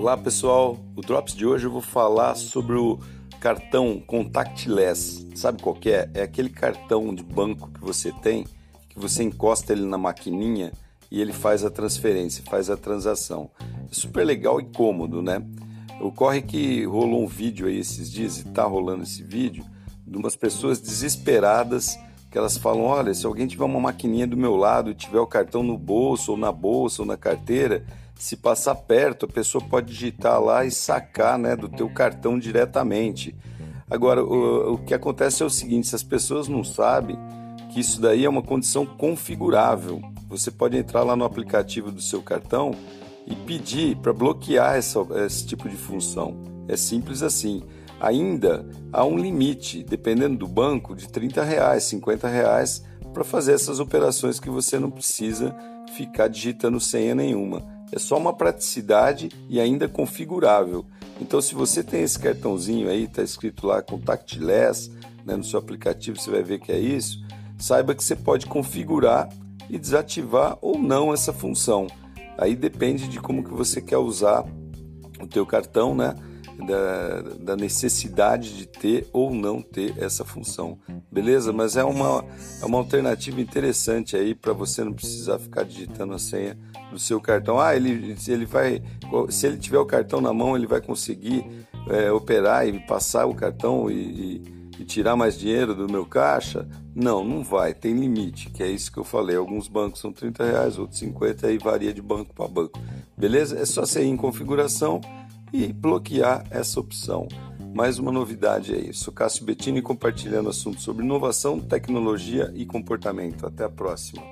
Olá pessoal, o Drops de hoje eu vou falar sobre o cartão contactless. Sabe qual é? É aquele cartão de banco que você tem, que você encosta ele na maquininha e ele faz a transferência, faz a transação. É super legal e cômodo, né? Ocorre que rolou um vídeo aí esses dias e tá rolando esse vídeo de umas pessoas desesperadas que elas falam: olha, se alguém tiver uma maquininha do meu lado e tiver o cartão no bolso, ou na bolsa, ou na carteira, se passar perto, a pessoa pode digitar lá e sacar né, do teu cartão diretamente. Agora, o, o que acontece é o seguinte: se as pessoas não sabem que isso daí é uma condição configurável, você pode entrar lá no aplicativo do seu cartão e pedir para bloquear essa, esse tipo de função. É simples assim ainda há um limite, dependendo do banco, de 30 reais, 50 reais para fazer essas operações que você não precisa ficar digitando senha nenhuma. É só uma praticidade e ainda configurável. Então, se você tem esse cartãozinho aí, está escrito lá contactless, né, no seu aplicativo, você vai ver que é isso. Saiba que você pode configurar e desativar ou não essa função. Aí depende de como que você quer usar o teu cartão, né? Da, da, necessidade de ter ou não ter essa função, beleza? Mas é uma, é uma alternativa interessante aí para você não precisar ficar digitando a senha do seu cartão. Ah, ele, ele vai, se ele tiver o cartão na mão, ele vai conseguir é, operar e passar o cartão e, e, e tirar mais dinheiro do meu caixa? Não, não vai, tem limite, que é isso que eu falei. Alguns bancos são 30 reais, outros 50, aí varia de banco para banco. Beleza? É só você ir em configuração e bloquear essa opção. Mais uma novidade é isso. Cássio Bettini compartilhando assuntos sobre inovação, tecnologia e comportamento. Até a próxima.